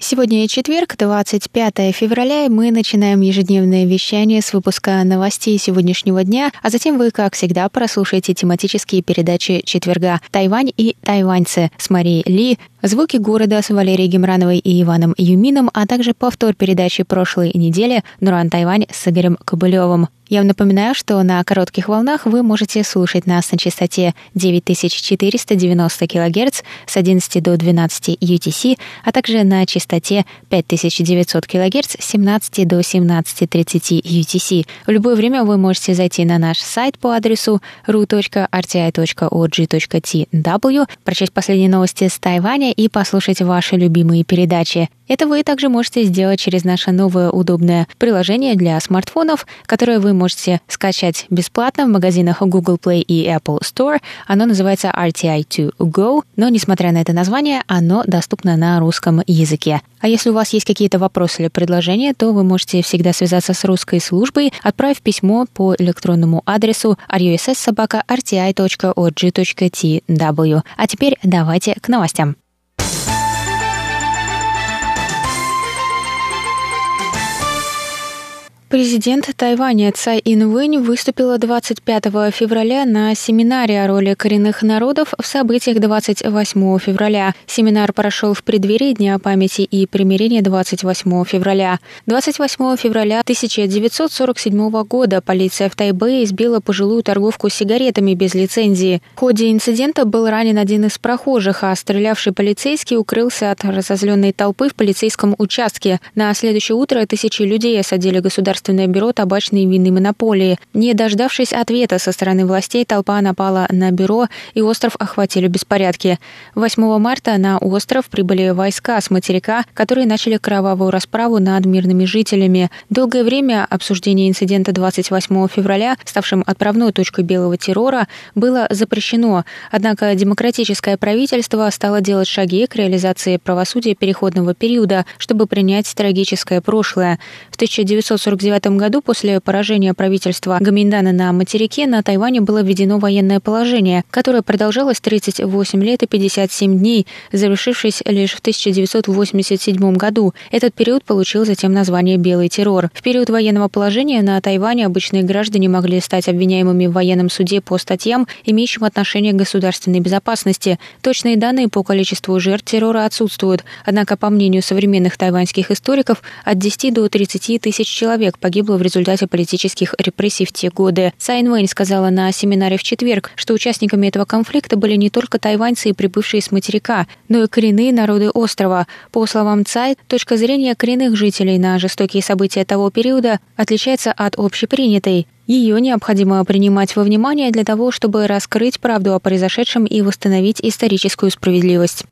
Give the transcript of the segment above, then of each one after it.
Сегодня четверг, 25 февраля, и мы начинаем ежедневное вещание с выпуска новостей сегодняшнего дня, а затем вы, как всегда, прослушаете тематические передачи четверга «Тайвань и тайваньцы» с Марией Ли, «Звуки города» с Валерией Гемрановой и Иваном Юмином, а также повтор передачи прошлой недели «Нуран Тайвань» с Игорем Кобылевым. Я вам напоминаю, что на коротких волнах вы можете слушать нас на частоте 9490 кГц с 11 до 12 UTC, а также на частоте 5900 кГц с 17 до 17.30 UTC. В любое время вы можете зайти на наш сайт по адресу ru.rti.org.tw, прочесть последние новости с Тайваня и послушать ваши любимые передачи. Это вы также можете сделать через наше новое удобное приложение для смартфонов, которое вы можете скачать бесплатно в магазинах Google Play и Apple Store. Оно называется RTI2 Go, но несмотря на это название, оно доступно на русском языке. А если у вас есть какие-то вопросы или предложения, то вы можете всегда связаться с русской службой, отправив письмо по электронному адресу russsobaka.rti.org.tw. А теперь давайте к новостям. Президент Тайваня Цай Инвэнь выступила 25 февраля на семинаре о роли коренных народов в событиях 28 февраля. Семинар прошел в преддверии Дня памяти и примирения 28 февраля. 28 февраля 1947 года полиция в Тайбэе избила пожилую торговку сигаретами без лицензии. В ходе инцидента был ранен один из прохожих, а стрелявший полицейский укрылся от разозленной толпы в полицейском участке. На следующее утро тысячи людей осадили государственные Государственное бюро табачной и винной монополии. Не дождавшись ответа со стороны властей, толпа напала на бюро, и остров охватили беспорядки. 8 марта на остров прибыли войска с материка, которые начали кровавую расправу над мирными жителями. Долгое время обсуждение инцидента 28 февраля, ставшим отправной точкой белого террора, было запрещено. Однако демократическое правительство стало делать шаги к реализации правосудия переходного периода, чтобы принять трагическое прошлое. В 1949 1949 году после поражения правительства Гаминдана на материке на Тайване было введено военное положение, которое продолжалось 38 лет и 57 дней, завершившись лишь в 1987 году. Этот период получил затем название «Белый террор». В период военного положения на Тайване обычные граждане могли стать обвиняемыми в военном суде по статьям, имеющим отношение к государственной безопасности. Точные данные по количеству жертв террора отсутствуют, однако, по мнению современных тайваньских историков, от 10 до 30 тысяч человек погибло в результате политических репрессий в те годы. Сайн Вэнь сказала на семинаре в четверг, что участниками этого конфликта были не только тайваньцы и прибывшие с материка, но и коренные народы острова. По словам Цай, точка зрения коренных жителей на жестокие события того периода отличается от общепринятой. Ее необходимо принимать во внимание для того, чтобы раскрыть правду о произошедшем и восстановить историческую справедливость.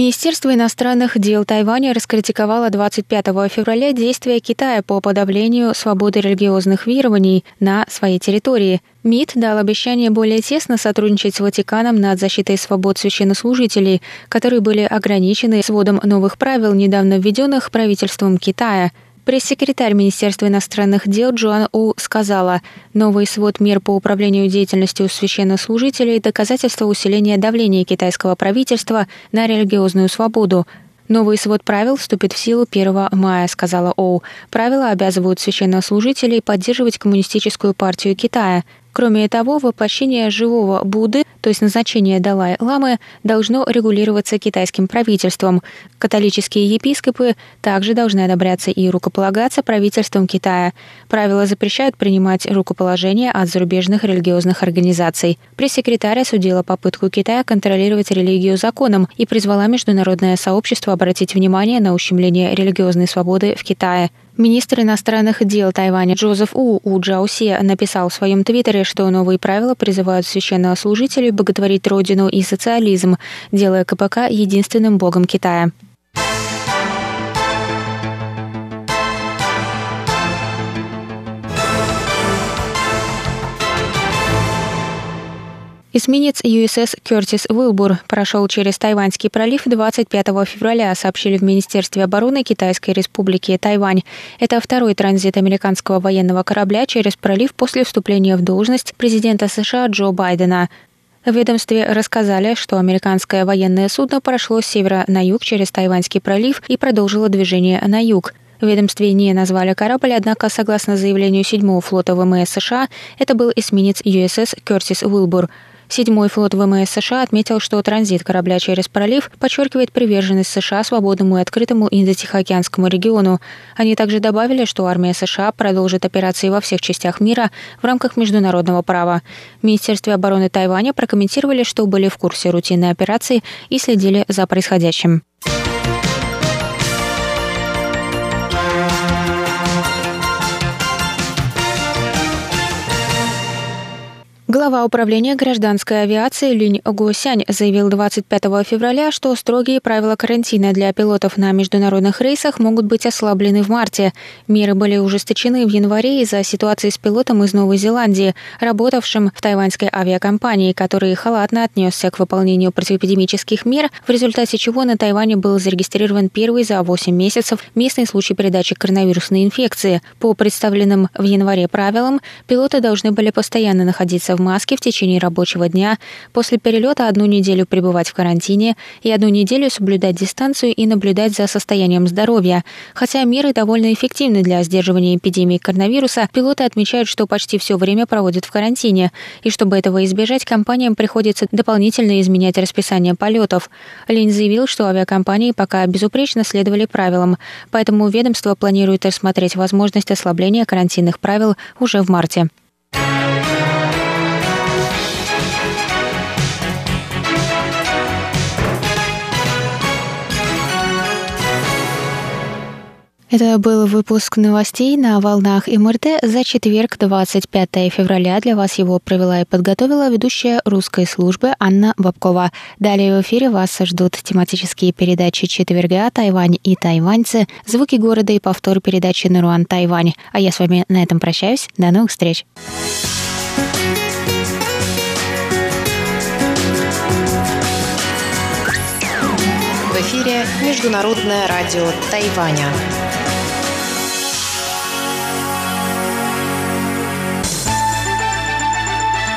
Министерство иностранных дел Тайваня раскритиковало 25 февраля действия Китая по подавлению свободы религиозных верований на своей территории. МИД дал обещание более тесно сотрудничать с Ватиканом над защитой свобод священнослужителей, которые были ограничены сводом новых правил, недавно введенных правительством Китая – Пресс-секретарь Министерства иностранных дел Джоан У сказала, новый свод мер по управлению деятельностью священнослужителей – доказательство усиления давления китайского правительства на религиозную свободу. Новый свод правил вступит в силу 1 мая, сказала Оу. Правила обязывают священнослужителей поддерживать коммунистическую партию Китая – Кроме того, воплощение живого Будды, то есть назначение Далай-ламы, должно регулироваться китайским правительством. Католические епископы также должны одобряться и рукополагаться правительством Китая. Правила запрещают принимать рукоположение от зарубежных религиозных организаций. Пресс-секретарь осудила попытку Китая контролировать религию законом и призвала международное сообщество обратить внимание на ущемление религиозной свободы в Китае. Министр иностранных дел Тайваня Джозеф У У Джаусе написал в своем твиттере, что новые правила призывают священнослужителей боготворить родину и социализм, делая КПК единственным богом Китая. Эсминец USS Кертис Уилбур прошел через Тайваньский пролив 25 февраля, сообщили в Министерстве обороны Китайской Республики Тайвань. Это второй транзит американского военного корабля через пролив после вступления в должность президента США Джо Байдена. В ведомстве рассказали, что американское военное судно прошло с севера на юг через Тайваньский пролив и продолжило движение на юг. В ведомстве не назвали корабль, однако, согласно заявлению 7-го флота ВМС США, это был эсминец USS Кертис Уилбур. Седьмой флот ВМС США отметил, что транзит корабля через пролив подчеркивает приверженность США свободному и открытому Индо-Тихоокеанскому региону. Они также добавили, что армия США продолжит операции во всех частях мира в рамках международного права. В Министерстве обороны Тайваня прокомментировали, что были в курсе рутинной операции и следили за происходящим. Глава управления гражданской авиации Линь Гусянь заявил 25 февраля, что строгие правила карантина для пилотов на международных рейсах могут быть ослаблены в марте. Меры были ужесточены в январе из-за ситуации с пилотом из Новой Зеландии, работавшим в тайваньской авиакомпании, который халатно отнесся к выполнению противоэпидемических мер, в результате чего на Тайване был зарегистрирован первый за 8 месяцев местный случай передачи коронавирусной инфекции. По представленным в январе правилам, пилоты должны были постоянно находиться в маске в течение рабочего дня, после перелета одну неделю пребывать в карантине и одну неделю соблюдать дистанцию и наблюдать за состоянием здоровья. Хотя меры довольно эффективны для сдерживания эпидемии коронавируса, пилоты отмечают, что почти все время проводят в карантине. И чтобы этого избежать, компаниям приходится дополнительно изменять расписание полетов. Линь заявил, что авиакомпании пока безупречно следовали правилам, поэтому ведомство планирует рассмотреть возможность ослабления карантинных правил уже в марте. Это был выпуск новостей на волнах МРТ за четверг, 25 февраля. Для вас его провела и подготовила ведущая русской службы Анна Бабкова. Далее в эфире вас ждут тематические передачи четверга «Тайвань и тайваньцы», «Звуки города» и повтор передачи «Наруан Тайвань». А я с вами на этом прощаюсь. До новых встреч! В эфире Международное радио Тайваня.